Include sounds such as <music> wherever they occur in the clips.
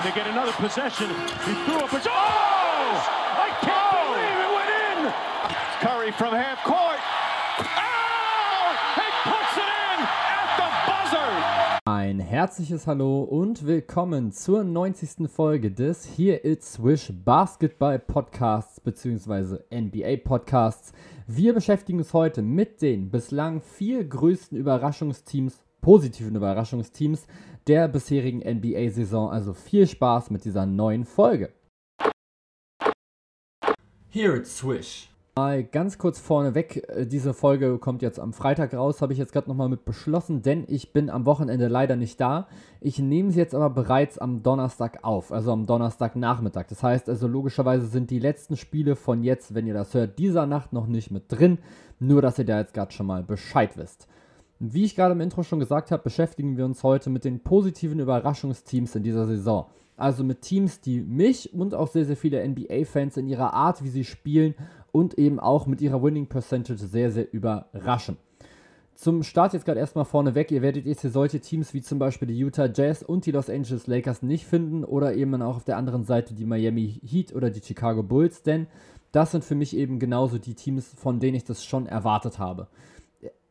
And they get another possession. He threw up a... Oh! I can't oh! believe it went in! Curry from half court. Oh! He puts it in at the buzzer! Ein herzliches Hallo und willkommen zur 90. Folge des Here It's Swish Basketball Podcasts bzw. NBA Podcasts. Wir beschäftigen uns heute mit den bislang vier größten Überraschungsteams positiven Überraschungsteams der bisherigen NBA-Saison. Also viel Spaß mit dieser neuen Folge. Here it's Swish. Mal ganz kurz vorneweg, äh, diese Folge kommt jetzt am Freitag raus, habe ich jetzt gerade nochmal mit beschlossen, denn ich bin am Wochenende leider nicht da. Ich nehme sie jetzt aber bereits am Donnerstag auf, also am Donnerstagnachmittag. Das heißt also logischerweise sind die letzten Spiele von jetzt, wenn ihr das hört, dieser Nacht noch nicht mit drin. Nur, dass ihr da jetzt gerade schon mal Bescheid wisst. Wie ich gerade im Intro schon gesagt habe, beschäftigen wir uns heute mit den positiven Überraschungsteams in dieser Saison. Also mit Teams, die mich und auch sehr, sehr viele NBA-Fans in ihrer Art, wie sie spielen und eben auch mit ihrer Winning Percentage sehr, sehr überraschen. Zum Start jetzt gerade erstmal vorneweg, ihr werdet jetzt hier solche Teams wie zum Beispiel die Utah Jazz und die Los Angeles Lakers nicht finden oder eben auch auf der anderen Seite die Miami Heat oder die Chicago Bulls, denn das sind für mich eben genauso die Teams, von denen ich das schon erwartet habe.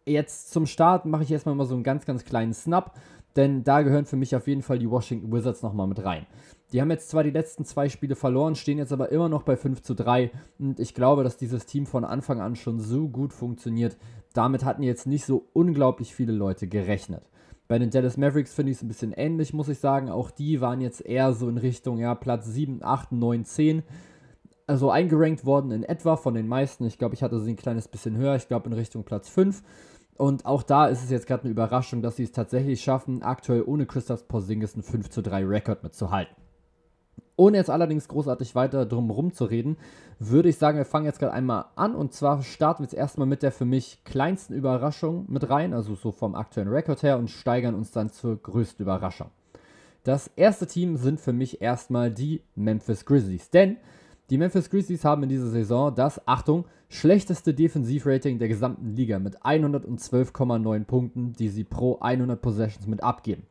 Jetzt zum Start mache ich erstmal mal so einen ganz, ganz kleinen Snap, denn da gehören für mich auf jeden Fall die Washington Wizards nochmal mit rein. Die haben jetzt zwar die letzten zwei Spiele verloren, stehen jetzt aber immer noch bei 5 zu 3 und ich glaube, dass dieses Team von Anfang an schon so gut funktioniert. Damit hatten jetzt nicht so unglaublich viele Leute gerechnet. Bei den Dallas Mavericks finde ich es ein bisschen ähnlich, muss ich sagen. Auch die waren jetzt eher so in Richtung ja, Platz 7, 8, 9, 10 also eingerankt worden in etwa von den meisten. Ich glaube, ich hatte sie ein kleines bisschen höher. Ich glaube in Richtung Platz 5. Und auch da ist es jetzt gerade eine Überraschung, dass sie es tatsächlich schaffen, aktuell ohne Christoph Porzingis einen 5 zu 3 Rekord mitzuhalten. Ohne jetzt allerdings großartig weiter drum herum zu reden, würde ich sagen, wir fangen jetzt gerade einmal an. Und zwar starten wir jetzt erstmal mit der für mich kleinsten Überraschung mit rein, also so vom aktuellen Rekord her, und steigern uns dann zur größten Überraschung. Das erste Team sind für mich erstmal die Memphis Grizzlies. Denn die Memphis Grizzlies haben in dieser Saison das, Achtung, schlechteste Defensivrating der gesamten Liga mit 112,9 Punkten, die sie pro 100 Possessions mit abgeben.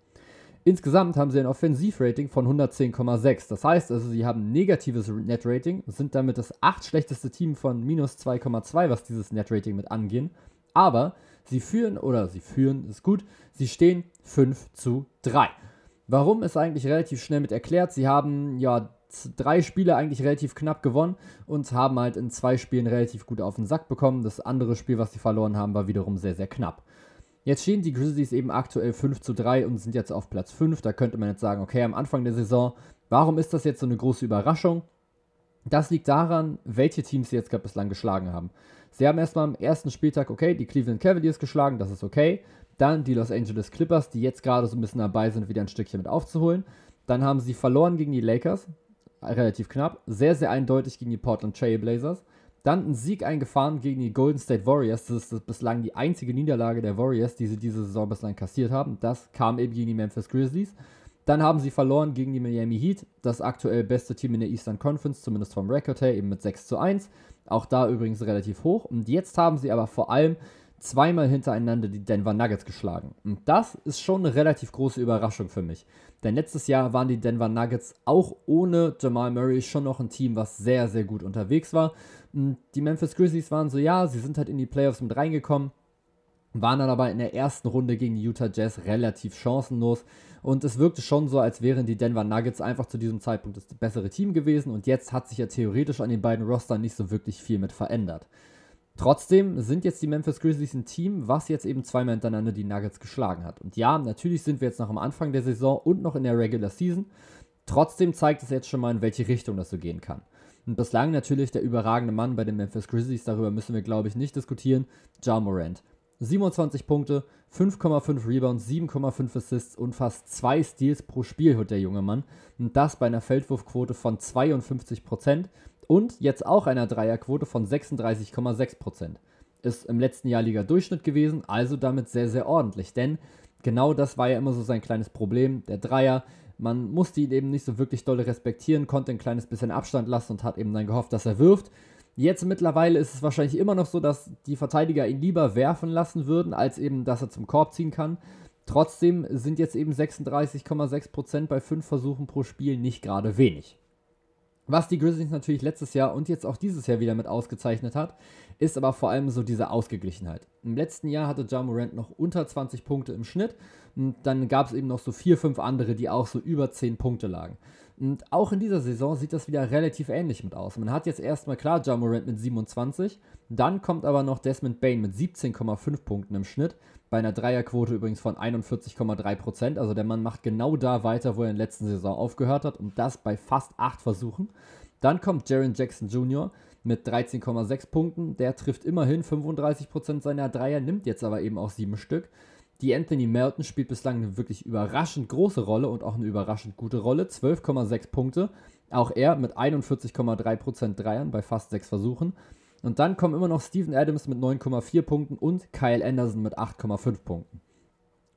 Insgesamt haben sie ein Offensivrating von 110,6. Das heißt also, sie haben negatives Netrating, sind damit das acht schlechteste Team von minus 2,2, was dieses Netrating mit angehen. Aber sie führen, oder sie führen, ist gut, sie stehen 5 zu 3. Warum ist eigentlich relativ schnell mit erklärt. Sie haben ja drei Spiele eigentlich relativ knapp gewonnen und haben halt in zwei Spielen relativ gut auf den Sack bekommen. Das andere Spiel, was sie verloren haben, war wiederum sehr, sehr knapp. Jetzt stehen die Grizzlies eben aktuell 5 zu 3 und sind jetzt auf Platz 5. Da könnte man jetzt sagen, okay, am Anfang der Saison, warum ist das jetzt so eine große Überraschung? Das liegt daran, welche Teams sie jetzt gerade bislang geschlagen haben. Sie haben erstmal am ersten Spieltag, okay, die Cleveland Cavaliers geschlagen, das ist okay. Dann die Los Angeles Clippers, die jetzt gerade so ein bisschen dabei sind, wieder ein Stückchen mit aufzuholen. Dann haben sie verloren gegen die Lakers, relativ knapp, sehr, sehr eindeutig gegen die Portland Trail Blazers. Dann ein Sieg eingefahren gegen die Golden State Warriors. Das ist bislang die einzige Niederlage der Warriors, die sie diese Saison bislang kassiert haben. Das kam eben gegen die Memphis Grizzlies. Dann haben sie verloren gegen die Miami Heat, das aktuell beste Team in der Eastern Conference, zumindest vom Record her, eben mit 6 zu 1. Auch da übrigens relativ hoch. Und jetzt haben sie aber vor allem zweimal hintereinander die Denver Nuggets geschlagen. Und das ist schon eine relativ große Überraschung für mich. Denn letztes Jahr waren die Denver Nuggets auch ohne Jamal Murray schon noch ein Team, was sehr, sehr gut unterwegs war. Und die Memphis Grizzlies waren so, ja, sie sind halt in die Playoffs mit reingekommen, waren dann aber in der ersten Runde gegen die Utah Jazz relativ chancenlos. Und es wirkte schon so, als wären die Denver Nuggets einfach zu diesem Zeitpunkt das bessere Team gewesen. Und jetzt hat sich ja theoretisch an den beiden Rostern nicht so wirklich viel mit verändert. Trotzdem sind jetzt die Memphis Grizzlies ein Team, was jetzt eben zweimal hintereinander die Nuggets geschlagen hat. Und ja, natürlich sind wir jetzt noch am Anfang der Saison und noch in der Regular Season. Trotzdem zeigt es jetzt schon mal, in welche Richtung das so gehen kann. Und bislang natürlich der überragende Mann bei den Memphis Grizzlies, darüber müssen wir, glaube ich, nicht diskutieren, Ja Morant. 27 Punkte, 5,5 Rebounds, 7,5 Assists und fast 2 Steals pro Spiel hat der junge Mann. Und das bei einer Feldwurfquote von 52% und jetzt auch einer Dreierquote von 36,6%. Ist im letzten Jahr Liga-Durchschnitt gewesen, also damit sehr, sehr ordentlich. Denn genau das war ja immer so sein kleines Problem. Der Dreier, man musste ihn eben nicht so wirklich doll respektieren, konnte ein kleines bisschen Abstand lassen und hat eben dann gehofft, dass er wirft. Jetzt mittlerweile ist es wahrscheinlich immer noch so, dass die Verteidiger ihn lieber werfen lassen würden, als eben, dass er zum Korb ziehen kann. Trotzdem sind jetzt eben 36,6% bei 5 Versuchen pro Spiel nicht gerade wenig. Was die Grizzlies natürlich letztes Jahr und jetzt auch dieses Jahr wieder mit ausgezeichnet hat, ist aber vor allem so diese Ausgeglichenheit. Im letzten Jahr hatte Ja Morant noch unter 20 Punkte im Schnitt und dann gab es eben noch so vier, fünf andere, die auch so über 10 Punkte lagen. Und auch in dieser Saison sieht das wieder relativ ähnlich mit aus. Man hat jetzt erstmal klar Ja Morant mit 27, dann kommt aber noch Desmond Bain mit 17,5 Punkten im Schnitt, bei einer Dreierquote übrigens von 41,3%. Also der Mann macht genau da weiter, wo er in der letzten Saison aufgehört hat und das bei fast 8 Versuchen. Dann kommt Jaron Jackson Jr. mit 13,6 Punkten. Der trifft immerhin 35% seiner Dreier, nimmt jetzt aber eben auch 7 Stück. Die Anthony Melton spielt bislang eine wirklich überraschend große Rolle und auch eine überraschend gute Rolle. 12,6 Punkte. Auch er mit 41,3% Dreiern bei fast 6 Versuchen. Und dann kommen immer noch Steven Adams mit 9,4 Punkten und Kyle Anderson mit 8,5 Punkten.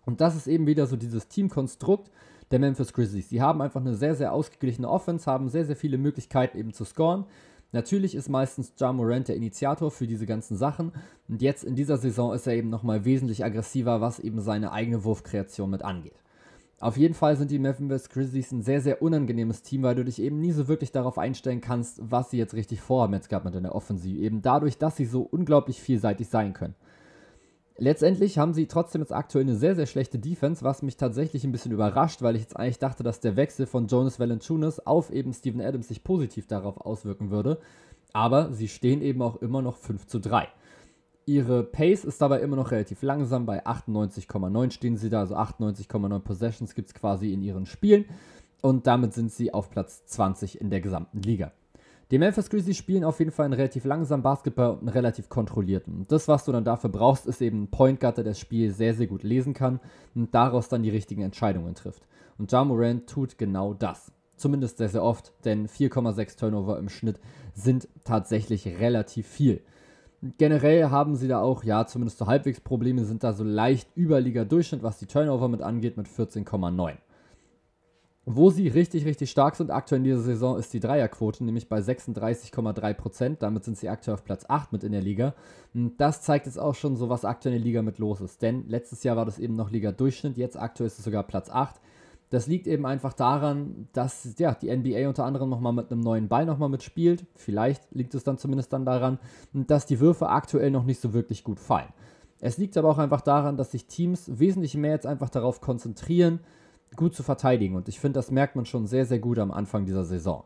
Und das ist eben wieder so dieses Teamkonstrukt der Memphis Grizzlies. Sie haben einfach eine sehr, sehr ausgeglichene Offense, haben sehr, sehr viele Möglichkeiten eben zu scoren. Natürlich ist meistens Ja Morant der Initiator für diese ganzen Sachen. Und jetzt in dieser Saison ist er eben nochmal wesentlich aggressiver, was eben seine eigene Wurfkreation mit angeht. Auf jeden Fall sind die Memphis Grizzlies ein sehr, sehr unangenehmes Team, weil du dich eben nie so wirklich darauf einstellen kannst, was sie jetzt richtig vorhaben jetzt gerade mit in der Offensive. Eben dadurch, dass sie so unglaublich vielseitig sein können. Letztendlich haben sie trotzdem jetzt aktuell eine sehr, sehr schlechte Defense, was mich tatsächlich ein bisschen überrascht, weil ich jetzt eigentlich dachte, dass der Wechsel von Jonas Valanciunas auf eben Steven Adams sich positiv darauf auswirken würde. Aber sie stehen eben auch immer noch 5 zu 3. Ihre Pace ist dabei immer noch relativ langsam. Bei 98,9 stehen sie da, also 98,9 Possessions gibt es quasi in ihren Spielen. Und damit sind sie auf Platz 20 in der gesamten Liga. Die Memphis Grizzlies spielen auf jeden Fall einen relativ langsamen Basketball und einen relativ kontrollierten. Das, was du dann dafür brauchst, ist eben ein Point Guard, der das Spiel sehr, sehr gut lesen kann und daraus dann die richtigen Entscheidungen trifft. Und Ja Morant tut genau das. Zumindest sehr, sehr oft, denn 4,6 Turnover im Schnitt sind tatsächlich relativ viel. Generell haben sie da auch, ja, zumindest so halbwegs Probleme, sind da so leicht über Liga-Durchschnitt, was die Turnover mit angeht, mit 14,9. Wo sie richtig, richtig stark sind aktuell in dieser Saison ist die Dreierquote, nämlich bei 36,3%. Damit sind sie aktuell auf Platz 8 mit in der Liga. Und das zeigt jetzt auch schon so, was aktuell in der Liga mit los ist. Denn letztes Jahr war das eben noch Liga-Durchschnitt, jetzt aktuell ist es sogar Platz 8. Das liegt eben einfach daran, dass ja, die NBA unter anderem nochmal mit einem neuen Ball nochmal mitspielt. Vielleicht liegt es dann zumindest dann daran, dass die Würfe aktuell noch nicht so wirklich gut fallen. Es liegt aber auch einfach daran, dass sich Teams wesentlich mehr jetzt einfach darauf konzentrieren, gut zu verteidigen. Und ich finde, das merkt man schon sehr, sehr gut am Anfang dieser Saison.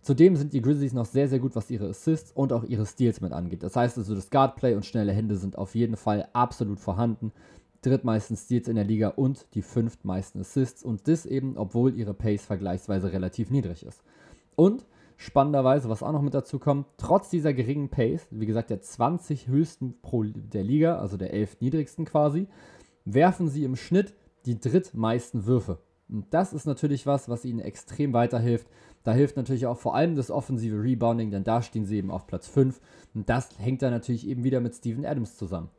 Zudem sind die Grizzlies noch sehr, sehr gut, was ihre Assists und auch ihre Steals mit angeht. Das heißt also, das Guardplay und schnelle Hände sind auf jeden Fall absolut vorhanden drittmeisten Steals in der Liga und die fünftmeisten Assists und das eben, obwohl ihre Pace vergleichsweise relativ niedrig ist. Und spannenderweise, was auch noch mit dazu kommt, trotz dieser geringen Pace, wie gesagt der 20 höchsten pro der Liga, also der 11 niedrigsten quasi, werfen sie im Schnitt die drittmeisten Würfe. Und das ist natürlich was, was ihnen extrem weiterhilft. Da hilft natürlich auch vor allem das offensive Rebounding, denn da stehen sie eben auf Platz 5. Und das hängt dann natürlich eben wieder mit Steven Adams zusammen.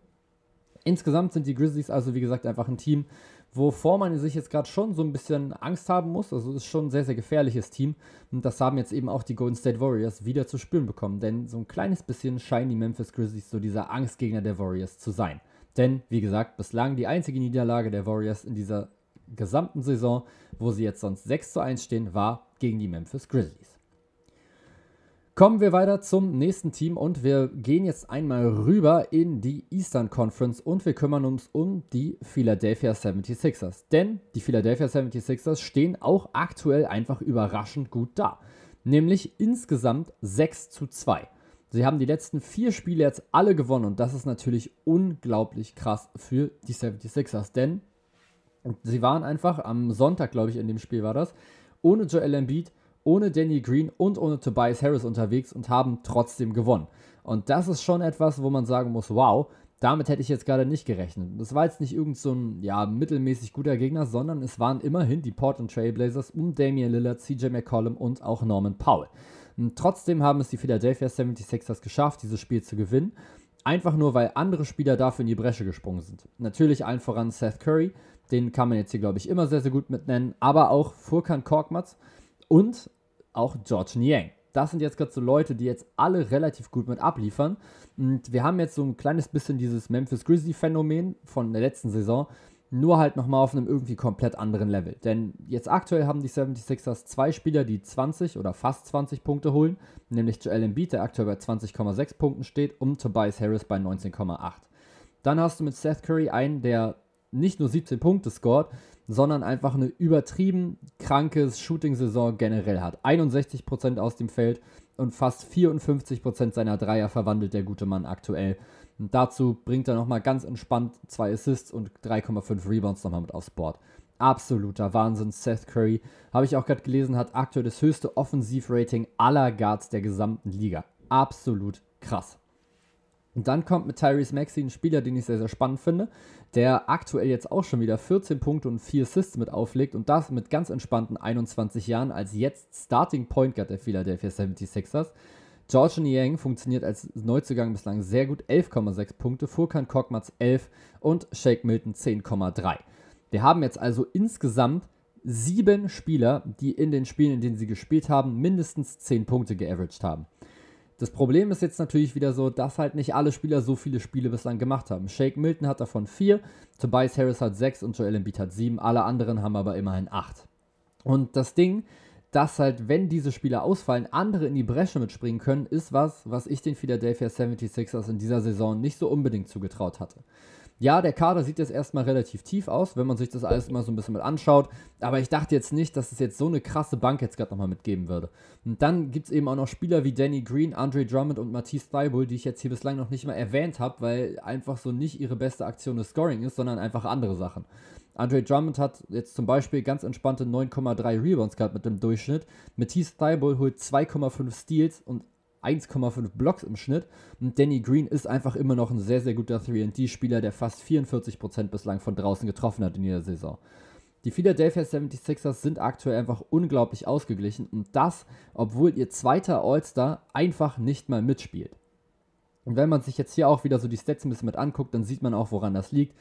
Insgesamt sind die Grizzlies also, wie gesagt, einfach ein Team, wovor man sich jetzt gerade schon so ein bisschen Angst haben muss. Also es ist schon ein sehr, sehr gefährliches Team. Und das haben jetzt eben auch die Golden State Warriors wieder zu spüren bekommen. Denn so ein kleines bisschen scheinen die Memphis Grizzlies so dieser Angstgegner der Warriors zu sein. Denn, wie gesagt, bislang die einzige Niederlage der Warriors in dieser gesamten Saison, wo sie jetzt sonst 6 zu 1 stehen, war gegen die Memphis Grizzlies. Kommen wir weiter zum nächsten Team und wir gehen jetzt einmal rüber in die Eastern Conference und wir kümmern uns um die Philadelphia 76ers. Denn die Philadelphia 76ers stehen auch aktuell einfach überraschend gut da. Nämlich insgesamt 6 zu 2. Sie haben die letzten vier Spiele jetzt alle gewonnen und das ist natürlich unglaublich krass für die 76ers, denn sie waren einfach am Sonntag, glaube ich, in dem Spiel war das, ohne Joel Embiid ohne Danny Green und ohne Tobias Harris unterwegs und haben trotzdem gewonnen. Und das ist schon etwas, wo man sagen muss, wow, damit hätte ich jetzt gerade nicht gerechnet. Das war jetzt nicht irgend so ein ja, mittelmäßig guter Gegner, sondern es waren immerhin die Portland Trailblazers um Damian Lillard, CJ McCollum und auch Norman Powell. Und trotzdem haben es die Philadelphia 76ers geschafft, dieses Spiel zu gewinnen. Einfach nur, weil andere Spieler dafür in die Bresche gesprungen sind. Natürlich allen voran Seth Curry, den kann man jetzt hier, glaube ich, immer sehr, sehr gut mit nennen, aber auch Furkan Korkmaz, und auch George Niang. Das sind jetzt gerade so Leute, die jetzt alle relativ gut mit abliefern. Und wir haben jetzt so ein kleines bisschen dieses Memphis Grizzly-Phänomen von der letzten Saison, nur halt nochmal auf einem irgendwie komplett anderen Level. Denn jetzt aktuell haben die 76ers zwei Spieler, die 20 oder fast 20 Punkte holen, nämlich Joel Embiid, der aktuell bei 20,6 Punkten steht, und Tobias Harris bei 19,8. Dann hast du mit Seth Curry einen, der nicht nur 17 Punkte scored, sondern einfach eine übertrieben kranke Shooting-Saison generell hat. 61% aus dem Feld und fast 54% seiner Dreier verwandelt der gute Mann aktuell. Und dazu bringt er nochmal ganz entspannt zwei Assists und 3,5 Rebounds nochmal mit aufs Board. Absoluter Wahnsinn. Seth Curry, habe ich auch gerade gelesen, hat aktuell das höchste Offensivrating aller Guards der gesamten Liga. Absolut krass. Und dann kommt mit Tyrese Maxey ein Spieler, den ich sehr, sehr spannend finde, der aktuell jetzt auch schon wieder 14 Punkte und 4 Assists mit auflegt und das mit ganz entspannten 21 Jahren als jetzt Starting Point Guard der Philadelphia 76ers. George Niang funktioniert als Neuzugang bislang sehr gut, 11,6 Punkte, Furkan Korkmaz 11 und Shake Milton 10,3. Wir haben jetzt also insgesamt sieben Spieler, die in den Spielen, in denen sie gespielt haben, mindestens 10 Punkte geaveraged haben. Das Problem ist jetzt natürlich wieder so, dass halt nicht alle Spieler so viele Spiele bislang gemacht haben. Shake Milton hat davon 4, Tobias Harris hat 6 und Joel Embiid hat 7. Alle anderen haben aber immerhin 8. Und das Ding dass halt, wenn diese Spieler ausfallen, andere in die Bresche mitspringen können, ist was, was ich den Philadelphia 76ers in dieser Saison nicht so unbedingt zugetraut hatte. Ja, der Kader sieht jetzt erstmal relativ tief aus, wenn man sich das alles mal so ein bisschen mit anschaut. Aber ich dachte jetzt nicht, dass es jetzt so eine krasse Bank jetzt gerade nochmal mitgeben würde. Und dann gibt es eben auch noch Spieler wie Danny Green, Andre Drummond und Matisse Thibault, die ich jetzt hier bislang noch nicht mal erwähnt habe, weil einfach so nicht ihre beste Aktion des Scoring ist, sondern einfach andere Sachen. Andre Drummond hat jetzt zum Beispiel ganz entspannte 9,3 Rebounds gehabt mit dem Durchschnitt. Matisse Thibault holt 2,5 Steals und 1,5 Blocks im Schnitt. Und Danny Green ist einfach immer noch ein sehr, sehr guter 3D-Spieler, der fast 44% bislang von draußen getroffen hat in dieser Saison. Die Philadelphia 76ers sind aktuell einfach unglaublich ausgeglichen und das, obwohl ihr zweiter All-Star einfach nicht mal mitspielt. Und wenn man sich jetzt hier auch wieder so die Stats ein bisschen mit anguckt, dann sieht man auch, woran das liegt.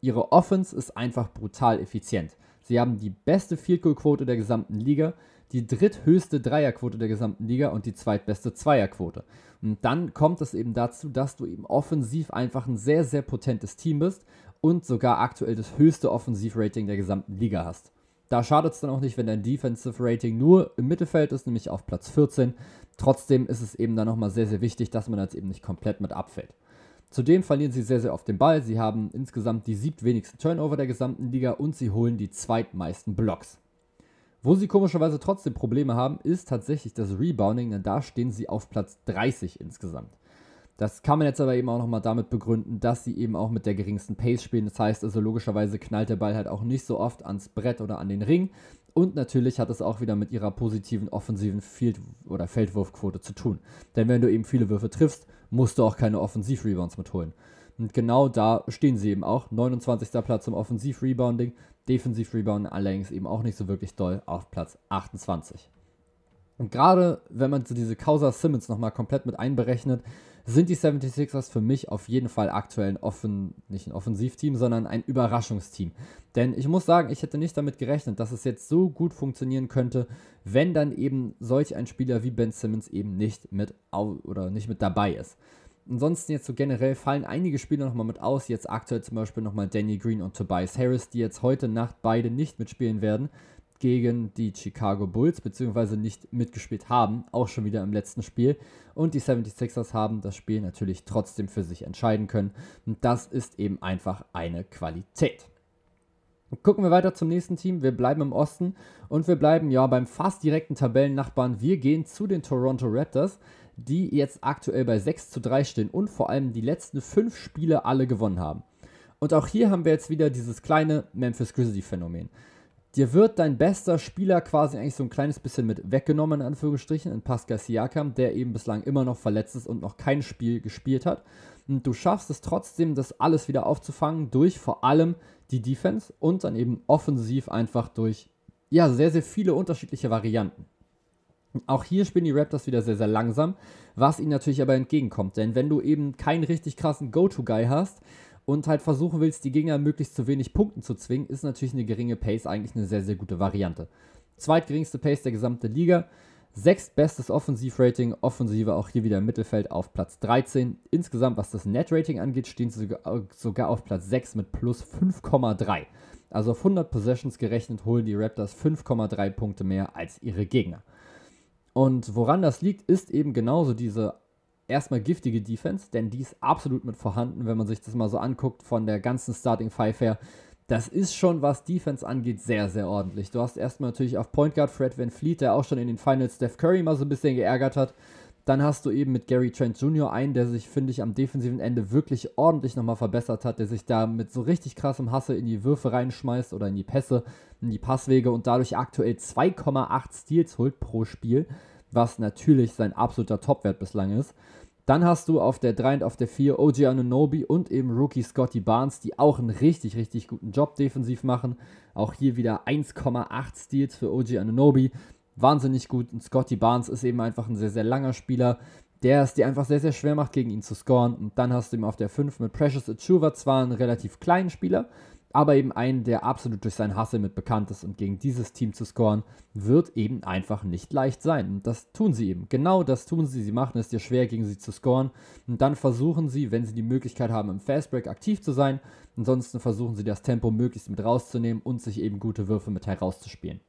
Ihre Offense ist einfach brutal effizient. Sie haben die beste Field Goal Quote der gesamten Liga, die dritthöchste Dreierquote der gesamten Liga und die zweitbeste Zweierquote. Und dann kommt es eben dazu, dass du eben offensiv einfach ein sehr, sehr potentes Team bist und sogar aktuell das höchste Offensivrating der gesamten Liga hast. Da schadet es dann auch nicht, wenn dein Defensive Rating nur im Mittelfeld ist, nämlich auf Platz 14. Trotzdem ist es eben dann nochmal sehr, sehr wichtig, dass man jetzt eben nicht komplett mit abfällt. Zudem verlieren sie sehr, sehr oft den Ball. Sie haben insgesamt die siebtwenigsten Turnover der gesamten Liga und sie holen die zweitmeisten Blocks. Wo sie komischerweise trotzdem Probleme haben, ist tatsächlich das Rebounding, denn da stehen sie auf Platz 30 insgesamt. Das kann man jetzt aber eben auch nochmal damit begründen, dass sie eben auch mit der geringsten Pace spielen. Das heißt also, logischerweise knallt der Ball halt auch nicht so oft ans Brett oder an den Ring. Und natürlich hat es auch wieder mit ihrer positiven offensiven Field- oder Feldwurfquote zu tun. Denn wenn du eben viele Würfe triffst, musst du auch keine Offensiv-Rebounds mitholen. Und genau da stehen sie eben auch. 29. Platz im Offensiv-Rebounding, Defensiv-Rebounding allerdings eben auch nicht so wirklich doll auf Platz 28. Und gerade wenn man so diese Causa Simmons nochmal komplett mit einberechnet, sind die 76ers für mich auf jeden Fall aktuell ein offen, nicht ein Offensivteam, sondern ein Überraschungsteam. Denn ich muss sagen, ich hätte nicht damit gerechnet, dass es jetzt so gut funktionieren könnte, wenn dann eben solch ein Spieler wie Ben Simmons eben nicht mit oder nicht mit dabei ist. Ansonsten jetzt so generell fallen einige Spieler nochmal mit aus. Jetzt aktuell zum Beispiel nochmal Danny Green und Tobias Harris, die jetzt heute Nacht beide nicht mitspielen werden gegen die Chicago Bulls, beziehungsweise nicht mitgespielt haben, auch schon wieder im letzten Spiel. Und die 76ers haben das Spiel natürlich trotzdem für sich entscheiden können. Und das ist eben einfach eine Qualität. Gucken wir weiter zum nächsten Team. Wir bleiben im Osten und wir bleiben ja beim fast direkten Tabellennachbarn. Wir gehen zu den Toronto Raptors, die jetzt aktuell bei 6 zu 3 stehen und vor allem die letzten fünf Spiele alle gewonnen haben. Und auch hier haben wir jetzt wieder dieses kleine Memphis Grizzly Phänomen. Dir wird dein bester Spieler quasi eigentlich so ein kleines bisschen mit weggenommen, in Anführungsstrichen, in Pascal Siakam, der eben bislang immer noch verletzt ist und noch kein Spiel gespielt hat. Und du schaffst es trotzdem, das alles wieder aufzufangen durch vor allem die Defense und dann eben offensiv einfach durch, ja, sehr, sehr viele unterschiedliche Varianten. Auch hier spielen die Raptors wieder sehr, sehr langsam, was ihnen natürlich aber entgegenkommt. Denn wenn du eben keinen richtig krassen Go-To-Guy hast, und halt versuchen willst, die Gegner möglichst zu wenig Punkten zu zwingen, ist natürlich eine geringe Pace eigentlich eine sehr, sehr gute Variante. Zweitgeringste Pace der gesamten Liga. Sechstbestes Offensivrating, Offensive auch hier wieder im Mittelfeld auf Platz 13. Insgesamt, was das Netrating angeht, stehen sie sogar, auf Platz 6 mit plus 5,3. Also auf 100 Possessions gerechnet holen die Raptors 5,3 Punkte mehr als ihre Gegner. Und woran das liegt, ist eben genauso diese erstmal giftige Defense, denn die ist absolut mit vorhanden, wenn man sich das mal so anguckt von der ganzen Starting Five her. Das ist schon, was Defense angeht, sehr, sehr ordentlich. Du hast erstmal natürlich auf Point Guard Fred Van Fleet, der auch schon in den Finals Steph Curry mal so ein bisschen geärgert hat. Dann hast du eben mit Gary Trent Jr. einen, der sich, finde ich, am defensiven Ende wirklich ordentlich nochmal verbessert hat, der sich da mit so richtig krassem Hasse in die Würfe reinschmeißt oder in die Pässe, in die Passwege und dadurch aktuell 2,8 Steals holt pro Spiel, was natürlich sein absoluter Topwert bislang ist. Dann hast du auf der 3 und auf der 4 OG Anunobi und eben Rookie Scotty Barnes, die auch einen richtig, richtig guten Job defensiv machen. Auch hier wieder 1,8 Steals für OG Anunobi. Wahnsinnig gut. Und Scotty Barnes ist eben einfach ein sehr, sehr langer Spieler, der es dir einfach sehr, sehr schwer macht, gegen ihn zu scoren. Und dann hast du eben auf der 5 mit Precious Achuva zwar einen relativ kleinen Spieler, aber eben einen, der absolut durch seinen Hustle mit bekannt ist. Und gegen dieses Team zu scoren, wird eben einfach nicht leicht sein. Und das tun sie eben. Genau das tun sie. Sie machen es dir schwer, gegen sie zu scoren. Und dann versuchen sie, wenn sie die Möglichkeit haben, im Fastbreak aktiv zu sein, ansonsten versuchen sie das Tempo möglichst mit rauszunehmen und sich eben gute Würfe mit herauszuspielen.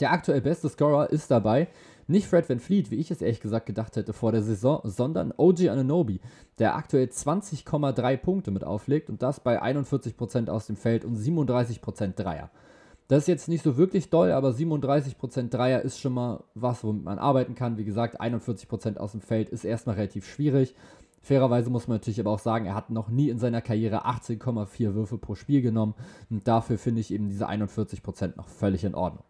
Der aktuell beste Scorer ist dabei nicht Fred Van Fleet, wie ich es ehrlich gesagt gedacht hätte vor der Saison, sondern OG Ananobi, der aktuell 20,3 Punkte mit auflegt und das bei 41% aus dem Feld und 37% Dreier. Das ist jetzt nicht so wirklich doll, aber 37% Dreier ist schon mal was, womit man arbeiten kann. Wie gesagt, 41% aus dem Feld ist erstmal relativ schwierig. Fairerweise muss man natürlich aber auch sagen, er hat noch nie in seiner Karriere 18,4 Würfe pro Spiel genommen und dafür finde ich eben diese 41% noch völlig in Ordnung.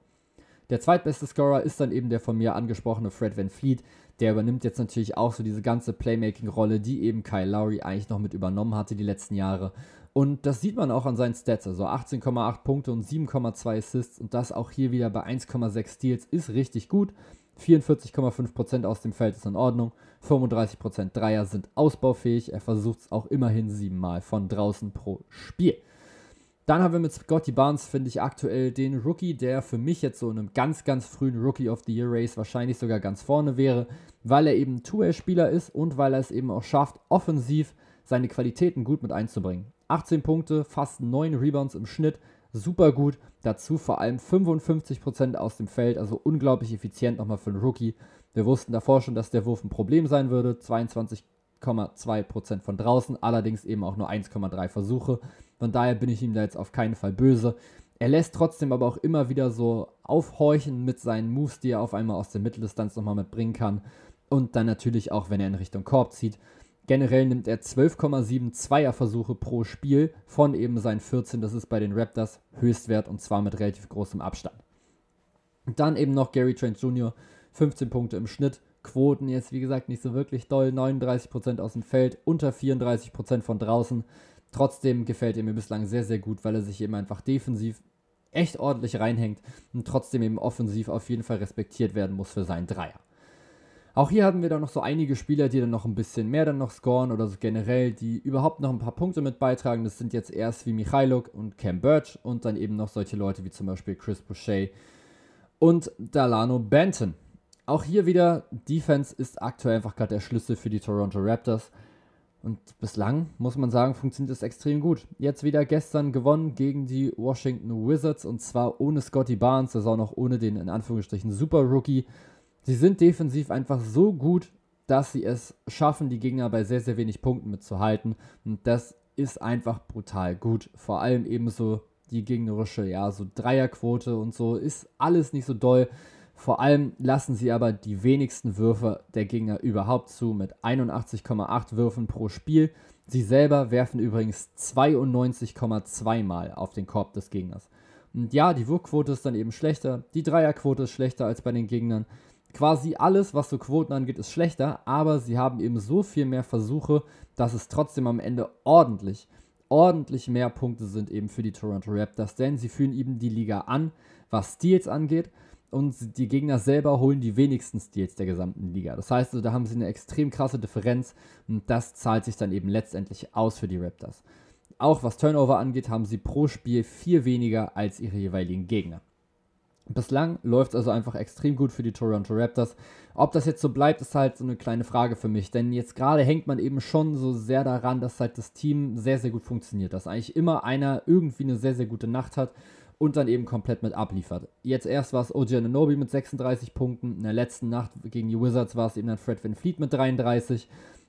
Der zweitbeste Scorer ist dann eben der von mir angesprochene Fred Van Fleet. Der übernimmt jetzt natürlich auch so diese ganze Playmaking-Rolle, die eben Kyle Lowry eigentlich noch mit übernommen hatte die letzten Jahre. Und das sieht man auch an seinen Stats. Also 18,8 Punkte und 7,2 Assists und das auch hier wieder bei 1,6 Steals ist richtig gut. 44,5% aus dem Feld ist in Ordnung. 35% Dreier sind ausbaufähig. Er versucht es auch immerhin siebenmal von draußen pro Spiel. Dann haben wir mit Scotty Barnes, finde ich, aktuell den Rookie, der für mich jetzt so in einem ganz, ganz frühen Rookie of the Year Race wahrscheinlich sogar ganz vorne wäre, weil er eben Two-Way-Spieler ist und weil er es eben auch schafft, offensiv seine Qualitäten gut mit einzubringen. 18 Punkte, fast 9 Rebounds im Schnitt, super gut. Dazu vor allem 55% aus dem Feld, also unglaublich effizient nochmal für einen Rookie. Wir wussten davor schon, dass der Wurf ein Problem sein würde. 22,2% von draußen, allerdings eben auch nur 1,3 Versuche. Von daher bin ich ihm da jetzt auf keinen Fall böse. Er lässt trotzdem aber auch immer wieder so aufhorchen mit seinen Moves, die er auf einmal aus der Mitteldistanz nochmal mitbringen kann. Und dann natürlich auch, wenn er in Richtung Korb zieht. Generell nimmt er 12,7 Zweierversuche pro Spiel von eben seinen 14. Das ist bei den Raptors Höchstwert und zwar mit relativ großem Abstand. Dann eben noch Gary Trent Jr., 15 Punkte im Schnitt. Quoten jetzt, wie gesagt, nicht so wirklich doll. 39% aus dem Feld, unter 34% von draußen. Trotzdem gefällt er mir bislang sehr, sehr gut, weil er sich eben einfach defensiv echt ordentlich reinhängt und trotzdem eben offensiv auf jeden Fall respektiert werden muss für seinen Dreier. Auch hier haben wir dann noch so einige Spieler, die dann noch ein bisschen mehr dann noch scoren oder so generell, die überhaupt noch ein paar Punkte mit beitragen. Das sind jetzt erst wie Michailuk und Cam Birch und dann eben noch solche Leute wie zum Beispiel Chris Boucher und Dalano Benton. Auch hier wieder, Defense ist aktuell einfach gerade der Schlüssel für die Toronto Raptors. Und bislang muss man sagen, funktioniert es extrem gut. Jetzt wieder gestern gewonnen gegen die Washington Wizards und zwar ohne Scotty Barnes, ist auch noch ohne den in Anführungsstrichen Super Rookie. Sie sind defensiv einfach so gut, dass sie es schaffen, die Gegner bei sehr, sehr wenig Punkten mitzuhalten. Und das ist einfach brutal gut. Vor allem ebenso die gegnerische, ja, so Dreierquote und so ist alles nicht so doll. Vor allem lassen sie aber die wenigsten Würfe der Gegner überhaupt zu mit 81,8 Würfen pro Spiel. Sie selber werfen übrigens 92,2 Mal auf den Korb des Gegners. Und ja, die Wurfquote ist dann eben schlechter, die Dreierquote ist schlechter als bei den Gegnern. Quasi alles, was so Quoten angeht, ist schlechter, aber sie haben eben so viel mehr Versuche, dass es trotzdem am Ende ordentlich, ordentlich mehr Punkte sind eben für die Toronto Raptors, denn sie führen eben die Liga an, was Steals angeht und die Gegner selber holen die wenigsten Steals der gesamten Liga. Das heißt, also, da haben sie eine extrem krasse Differenz und das zahlt sich dann eben letztendlich aus für die Raptors. Auch was Turnover angeht, haben sie pro Spiel vier weniger als ihre jeweiligen Gegner. Bislang läuft es also einfach extrem gut für die Toronto Raptors. Ob das jetzt so bleibt, ist halt so eine kleine Frage für mich. Denn jetzt gerade hängt man eben schon so sehr daran, dass halt das Team sehr, sehr gut funktioniert. Dass eigentlich immer einer irgendwie eine sehr, sehr gute Nacht hat und dann eben komplett mit abliefert. Jetzt erst war es OG Ananobi mit 36 Punkten. In der letzten Nacht gegen die Wizards war es eben dann Fred Van Fleet mit 33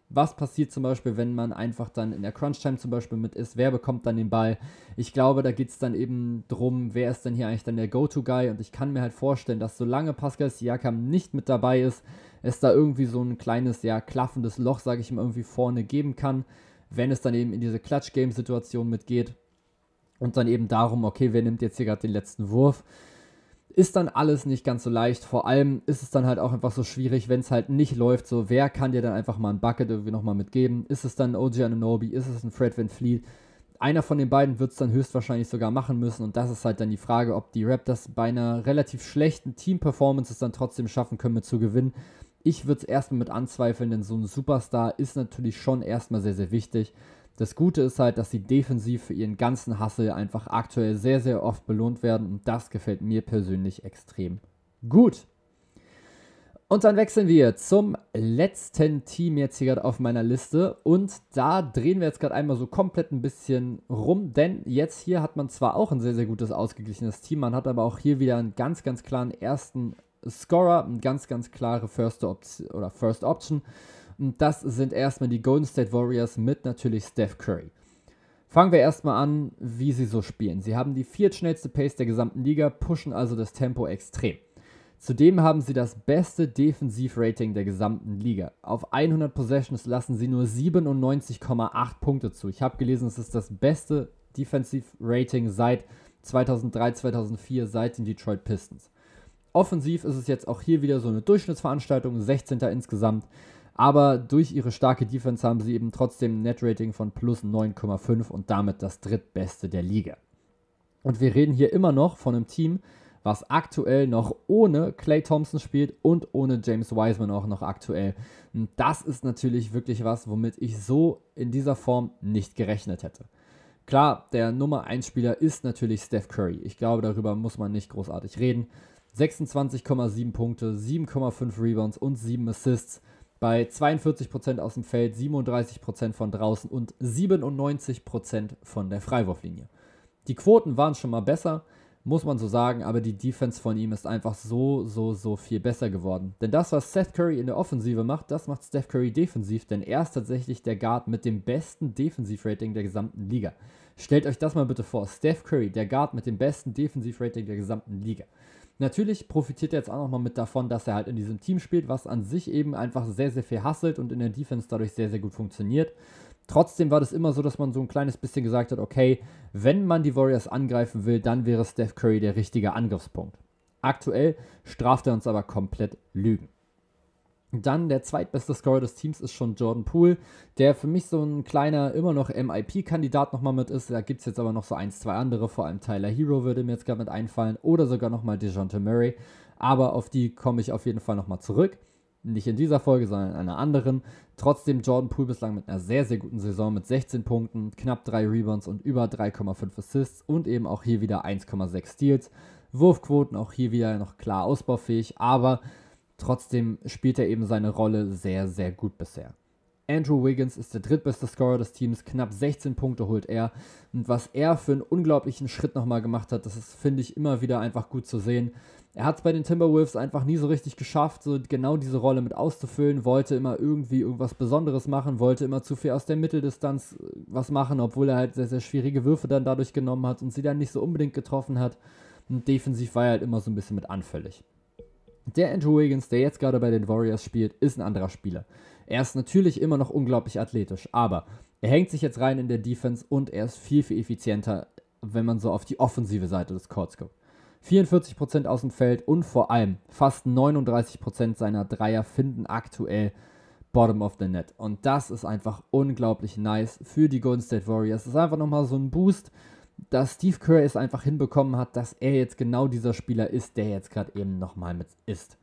was passiert zum Beispiel, wenn man einfach dann in der Crunch-Time zum Beispiel mit ist, wer bekommt dann den Ball. Ich glaube, da geht es dann eben drum, wer ist denn hier eigentlich dann der Go-To-Guy und ich kann mir halt vorstellen, dass solange Pascal Siakam nicht mit dabei ist, es da irgendwie so ein kleines, ja, klaffendes Loch, sage ich mal, irgendwie vorne geben kann, wenn es dann eben in diese Clutch-Game-Situation mitgeht und dann eben darum, okay, wer nimmt jetzt hier gerade den letzten Wurf ist dann alles nicht ganz so leicht. Vor allem ist es dann halt auch einfach so schwierig, wenn es halt nicht läuft. So, wer kann dir dann einfach mal ein Bucket irgendwie nochmal mitgeben? Ist es dann OG Ananobi? Ist es ein Fred Van Fleet? Einer von den beiden wird es dann höchstwahrscheinlich sogar machen müssen. Und das ist halt dann die Frage, ob die Raptors bei einer relativ schlechten Team-Performance es dann trotzdem schaffen können, mit zu gewinnen. Ich würde es erstmal mit anzweifeln, denn so ein Superstar ist natürlich schon erstmal sehr, sehr wichtig. Das Gute ist halt, dass sie defensiv für ihren ganzen Hassel einfach aktuell sehr, sehr oft belohnt werden und das gefällt mir persönlich extrem gut. Und dann wechseln wir zum letzten Team jetzt hier gerade auf meiner Liste. Und da drehen wir jetzt gerade einmal so komplett ein bisschen rum, denn jetzt hier hat man zwar auch ein sehr, sehr gutes ausgeglichenes Team, man hat aber auch hier wieder einen ganz, ganz klaren ersten Scorer, eine ganz, ganz klare First, Option, oder First Option. Und das sind erstmal die Golden State Warriors mit natürlich Steph Curry. Fangen wir erstmal an, wie sie so spielen. Sie haben die viertschnellste Pace der gesamten Liga, pushen also das Tempo extrem. Zudem haben sie das beste Defensivrating der gesamten Liga. Auf 100 Possessions lassen sie nur 97,8 Punkte zu. Ich habe gelesen, es ist das beste Defensivrating seit 2003, 2004, seit den Detroit Pistons. Offensiv ist es jetzt auch hier wieder so eine Durchschnittsveranstaltung, 16. insgesamt. Aber durch ihre starke Defense haben sie eben trotzdem ein Net-Rating von plus 9,5 und damit das drittbeste der Liga. Und wir reden hier immer noch von einem Team, was aktuell noch ohne Clay Thompson spielt und ohne James Wiseman auch noch aktuell. Und das ist natürlich wirklich was, womit ich so in dieser Form nicht gerechnet hätte. Klar, der Nummer 1 Spieler ist natürlich Steph Curry. Ich glaube, darüber muss man nicht großartig reden. 26,7 Punkte, 7,5 Rebounds und 7 Assists bei 42% aus dem Feld, 37% von draußen und 97% von der Freiwurflinie. Die Quoten waren schon mal besser, muss man so sagen, aber die Defense von ihm ist einfach so, so, so viel besser geworden. Denn das, was Seth Curry in der Offensive macht, das macht Steph Curry defensiv, denn er ist tatsächlich der Guard mit dem besten Defensivrating der gesamten Liga. Stellt euch das mal bitte vor, Steph Curry, der Guard mit dem besten Defensivrating der gesamten Liga. Natürlich profitiert er jetzt auch nochmal mit davon, dass er halt in diesem Team spielt, was an sich eben einfach sehr, sehr viel hasselt und in der Defense dadurch sehr, sehr gut funktioniert. Trotzdem war das immer so, dass man so ein kleines bisschen gesagt hat, okay, wenn man die Warriors angreifen will, dann wäre Steph Curry der richtige Angriffspunkt. Aktuell straft er uns aber komplett Lügen. Dann der zweitbeste Scorer des Teams ist schon Jordan Poole, der für mich so ein kleiner, immer noch MIP-Kandidat nochmal mit ist. Da gibt es jetzt aber noch so ein, zwei andere, vor allem Tyler Hero würde mir jetzt gerade mit einfallen oder sogar nochmal DeJounte Murray. Aber auf die komme ich auf jeden Fall nochmal zurück. Nicht in dieser Folge, sondern in einer anderen. Trotzdem Jordan Poole bislang mit einer sehr, sehr guten Saison mit 16 Punkten, knapp 3 Rebounds und über 3,5 Assists und eben auch hier wieder 1,6 Steals. Wurfquoten auch hier wieder noch klar ausbaufähig, aber Trotzdem spielt er eben seine Rolle sehr, sehr gut bisher. Andrew Wiggins ist der drittbeste Scorer des Teams, knapp 16 Punkte holt er. Und was er für einen unglaublichen Schritt nochmal gemacht hat, das ist, finde ich, immer wieder einfach gut zu sehen. Er hat es bei den Timberwolves einfach nie so richtig geschafft, so genau diese Rolle mit auszufüllen, wollte immer irgendwie irgendwas Besonderes machen, wollte immer zu viel aus der Mitteldistanz äh, was machen, obwohl er halt sehr, sehr schwierige Würfe dann dadurch genommen hat und sie dann nicht so unbedingt getroffen hat. Und defensiv war er halt immer so ein bisschen mit anfällig. Der Andrew Wiggins, der jetzt gerade bei den Warriors spielt, ist ein anderer Spieler. Er ist natürlich immer noch unglaublich athletisch, aber er hängt sich jetzt rein in der Defense und er ist viel, viel effizienter, wenn man so auf die offensive Seite des Courts guckt. 44% aus dem Feld und vor allem fast 39% seiner Dreier finden aktuell Bottom of the Net. Und das ist einfach unglaublich nice für die Golden State Warriors. Das ist einfach nochmal so ein Boost dass Steve Kerr es einfach hinbekommen hat, dass er jetzt genau dieser Spieler ist, der jetzt gerade eben nochmal mit ist.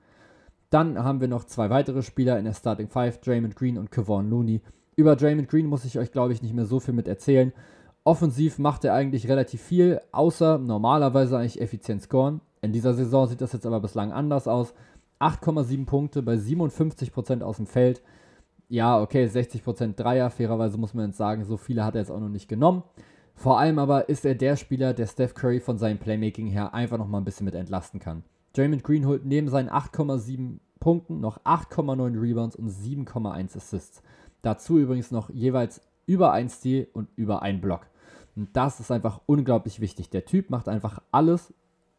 Dann haben wir noch zwei weitere Spieler in der Starting Five, Draymond Green und Kevon Looney. Über Draymond Green muss ich euch, glaube ich, nicht mehr so viel mit erzählen. Offensiv macht er eigentlich relativ viel, außer normalerweise eigentlich effizient scoren. In dieser Saison sieht das jetzt aber bislang anders aus. 8,7 Punkte bei 57% aus dem Feld. Ja, okay, 60% Dreier. Fairerweise muss man jetzt sagen, so viele hat er jetzt auch noch nicht genommen. Vor allem aber ist er der Spieler, der Steph Curry von seinem Playmaking her einfach nochmal ein bisschen mit entlasten kann. Draymond Green holt neben seinen 8,7 Punkten noch 8,9 Rebounds und 7,1 Assists. Dazu übrigens noch jeweils über ein Steal und über ein Block. Und das ist einfach unglaublich wichtig. Der Typ macht einfach alles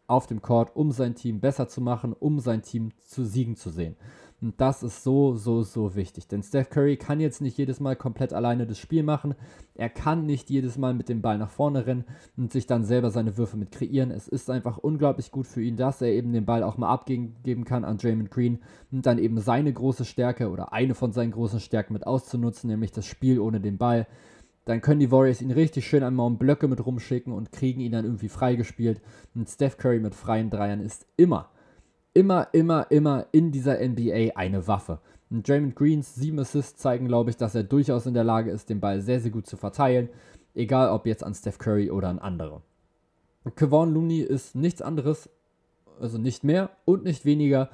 auf dem Court, um sein Team besser zu machen, um sein Team zu siegen zu sehen. Und das ist so, so, so wichtig. Denn Steph Curry kann jetzt nicht jedes Mal komplett alleine das Spiel machen. Er kann nicht jedes Mal mit dem Ball nach vorne rennen und sich dann selber seine Würfe mit kreieren. Es ist einfach unglaublich gut für ihn, dass er eben den Ball auch mal abgeben kann an Draymond Green und dann eben seine große Stärke oder eine von seinen großen Stärken mit auszunutzen, nämlich das Spiel ohne den Ball dann können die Warriors ihn richtig schön einmal um Blöcke mit rumschicken und kriegen ihn dann irgendwie freigespielt. Und Steph Curry mit freien Dreiern ist immer, immer, immer, immer in dieser NBA eine Waffe. Und Draymond Greens sieben Assists zeigen, glaube ich, dass er durchaus in der Lage ist, den Ball sehr, sehr gut zu verteilen. Egal ob jetzt an Steph Curry oder an andere. Kevon Looney ist nichts anderes, also nicht mehr und nicht weniger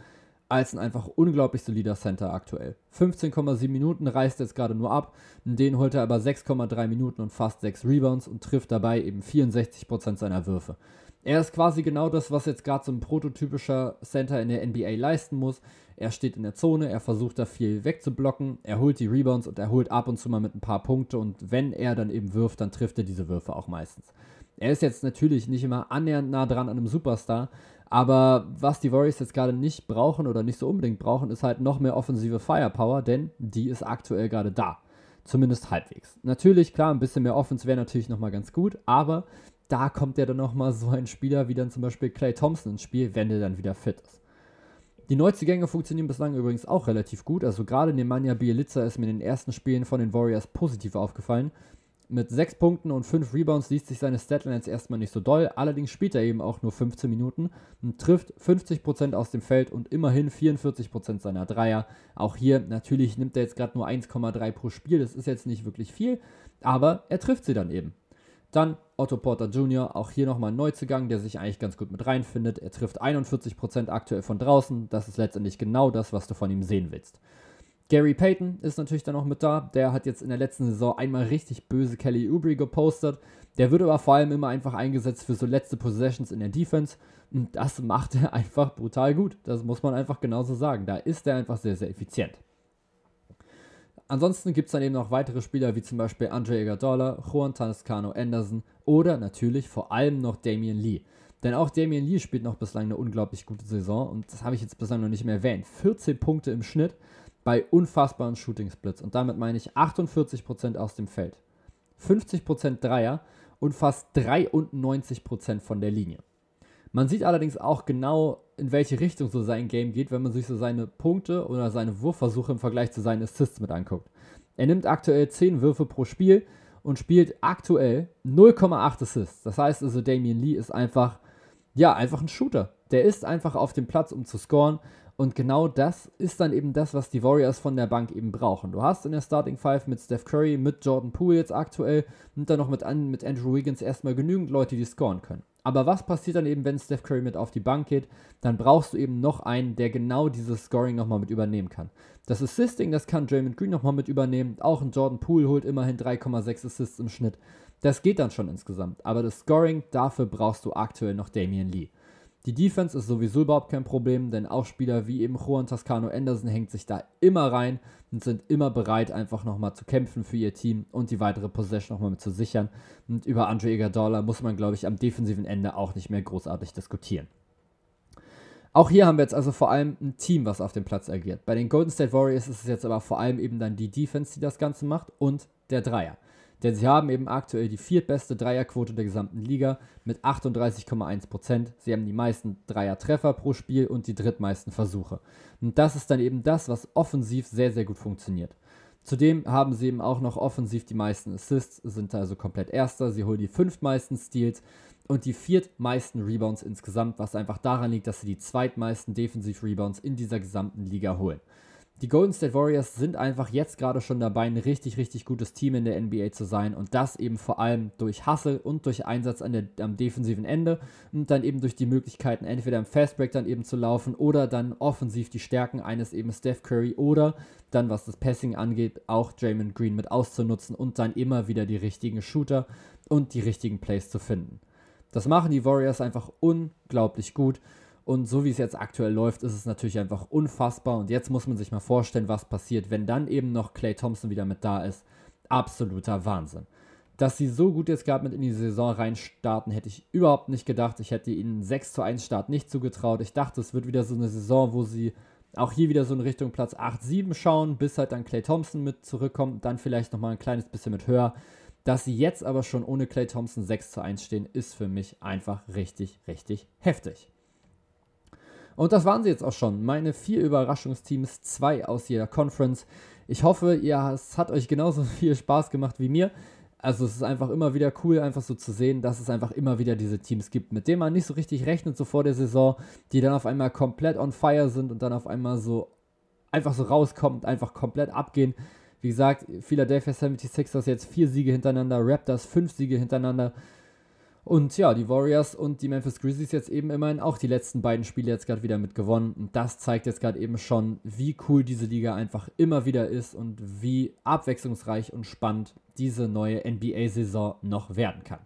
als ein einfach unglaublich solider Center aktuell. 15,7 Minuten reißt jetzt gerade nur ab, in denen holt er aber 6,3 Minuten und fast 6 Rebounds und trifft dabei eben 64% seiner Würfe. Er ist quasi genau das, was jetzt gerade so ein prototypischer Center in der NBA leisten muss. Er steht in der Zone, er versucht da viel wegzublocken, er holt die Rebounds und er holt ab und zu mal mit ein paar Punkte und wenn er dann eben wirft, dann trifft er diese Würfe auch meistens. Er ist jetzt natürlich nicht immer annähernd nah dran an einem Superstar, aber was die Warriors jetzt gerade nicht brauchen oder nicht so unbedingt brauchen, ist halt noch mehr offensive Firepower, denn die ist aktuell gerade da. Zumindest halbwegs. Natürlich, klar, ein bisschen mehr Offense wäre natürlich nochmal ganz gut, aber da kommt ja dann nochmal so ein Spieler wie dann zum Beispiel Clay Thompson ins Spiel, wenn der dann wieder fit ist. Die Neuzugänge funktionieren bislang übrigens auch relativ gut. Also gerade Nemanja Bielica ist mir in den ersten Spielen von den Warriors positiv aufgefallen. Mit 6 Punkten und 5 Rebounds liest sich seine Statline erstmal nicht so doll, allerdings spielt er eben auch nur 15 Minuten und trifft 50% aus dem Feld und immerhin 44% seiner Dreier. Auch hier natürlich nimmt er jetzt gerade nur 1,3 pro Spiel, das ist jetzt nicht wirklich viel, aber er trifft sie dann eben. Dann Otto Porter Jr., auch hier nochmal ein Neuzugang, der sich eigentlich ganz gut mit reinfindet. Er trifft 41% aktuell von draußen, das ist letztendlich genau das, was du von ihm sehen willst. Gary Payton ist natürlich dann noch mit da. Der hat jetzt in der letzten Saison einmal richtig böse Kelly Oubre gepostet. Der wird aber vor allem immer einfach eingesetzt für so letzte Possessions in der Defense. Und das macht er <laughs> einfach brutal gut. Das muss man einfach genauso sagen. Da ist er einfach sehr, sehr effizient. Ansonsten gibt es dann eben noch weitere Spieler wie zum Beispiel Andre Iguodala, Juan Toscano Anderson oder natürlich vor allem noch Damian Lee. Denn auch Damian Lee spielt noch bislang eine unglaublich gute Saison und das habe ich jetzt bislang noch nicht mehr erwähnt. 14 Punkte im Schnitt bei unfassbaren Shooting Splits. Und damit meine ich 48% aus dem Feld, 50% Dreier und fast 93% von der Linie. Man sieht allerdings auch genau, in welche Richtung so sein Game geht, wenn man sich so seine Punkte oder seine Wurfversuche im Vergleich zu seinen Assists mit anguckt. Er nimmt aktuell 10 Würfe pro Spiel und spielt aktuell 0,8 Assists. Das heißt also, Damian Lee ist einfach, ja, einfach ein Shooter. Der ist einfach auf dem Platz, um zu scoren. Und genau das ist dann eben das, was die Warriors von der Bank eben brauchen. Du hast in der Starting Five mit Steph Curry, mit Jordan Poole jetzt aktuell und dann noch mit, mit Andrew Wiggins erstmal genügend Leute, die scoren können. Aber was passiert dann eben, wenn Steph Curry mit auf die Bank geht? Dann brauchst du eben noch einen, der genau dieses Scoring nochmal mit übernehmen kann. Das Assisting, das kann Draymond Green nochmal mit übernehmen. Auch ein Jordan Poole holt immerhin 3,6 Assists im Schnitt. Das geht dann schon insgesamt. Aber das Scoring, dafür brauchst du aktuell noch Damian Lee. Die Defense ist sowieso überhaupt kein Problem, denn auch Spieler wie eben Juan Toscano Anderson hängt sich da immer rein und sind immer bereit, einfach nochmal zu kämpfen für ihr Team und die weitere Possession nochmal mit zu sichern. Und über Andre Iguodala muss man, glaube ich, am defensiven Ende auch nicht mehr großartig diskutieren. Auch hier haben wir jetzt also vor allem ein Team, was auf dem Platz agiert. Bei den Golden State Warriors ist es jetzt aber vor allem eben dann die Defense, die das Ganze macht und der Dreier. Denn sie haben eben aktuell die viertbeste Dreierquote der gesamten Liga mit 38,1%. Sie haben die meisten Dreiertreffer pro Spiel und die drittmeisten Versuche. Und das ist dann eben das, was offensiv sehr, sehr gut funktioniert. Zudem haben sie eben auch noch offensiv die meisten Assists, sind also komplett Erster. Sie holen die fünftmeisten Steals und die viertmeisten Rebounds insgesamt, was einfach daran liegt, dass sie die zweitmeisten Defensiv-Rebounds in dieser gesamten Liga holen. Die Golden State Warriors sind einfach jetzt gerade schon dabei, ein richtig, richtig gutes Team in der NBA zu sein und das eben vor allem durch Hustle und durch Einsatz an der, am defensiven Ende und dann eben durch die Möglichkeiten, entweder im Fastbreak dann eben zu laufen oder dann offensiv die Stärken eines eben Steph Curry oder dann, was das Passing angeht, auch Draymond Green mit auszunutzen und dann immer wieder die richtigen Shooter und die richtigen Plays zu finden. Das machen die Warriors einfach unglaublich gut und so wie es jetzt aktuell läuft, ist es natürlich einfach unfassbar. Und jetzt muss man sich mal vorstellen, was passiert, wenn dann eben noch Clay Thompson wieder mit da ist. Absoluter Wahnsinn. Dass sie so gut jetzt gerade mit in die Saison reinstarten, hätte ich überhaupt nicht gedacht. Ich hätte ihnen einen 6 zu 1 Start nicht zugetraut. Ich dachte, es wird wieder so eine Saison, wo sie auch hier wieder so in Richtung Platz 8, 7 schauen, bis halt dann Clay Thompson mit zurückkommt, dann vielleicht nochmal ein kleines bisschen mit höher. Dass sie jetzt aber schon ohne Clay Thompson 6 zu 1 stehen, ist für mich einfach richtig, richtig heftig. Und das waren sie jetzt auch schon. Meine vier Überraschungsteams, zwei aus jeder Conference. Ich hoffe, ihr, es hat euch genauso <laughs> viel Spaß gemacht wie mir. Also es ist einfach immer wieder cool, einfach so zu sehen, dass es einfach immer wieder diese Teams gibt, mit denen man nicht so richtig rechnet, so vor der Saison, die dann auf einmal komplett on fire sind und dann auf einmal so einfach so rauskommen und einfach komplett abgehen. Wie gesagt, Philadelphia 76ers jetzt vier Siege hintereinander, Raptors fünf Siege hintereinander. Und ja, die Warriors und die Memphis Grizzlies jetzt eben immerhin auch die letzten beiden Spiele jetzt gerade wieder mit gewonnen. Und das zeigt jetzt gerade eben schon, wie cool diese Liga einfach immer wieder ist und wie abwechslungsreich und spannend diese neue NBA-Saison noch werden kann.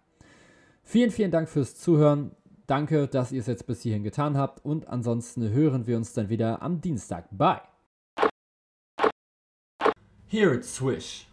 Vielen, vielen Dank fürs Zuhören. Danke, dass ihr es jetzt bis hierhin getan habt. Und ansonsten hören wir uns dann wieder am Dienstag. Bye. Here it's Swish.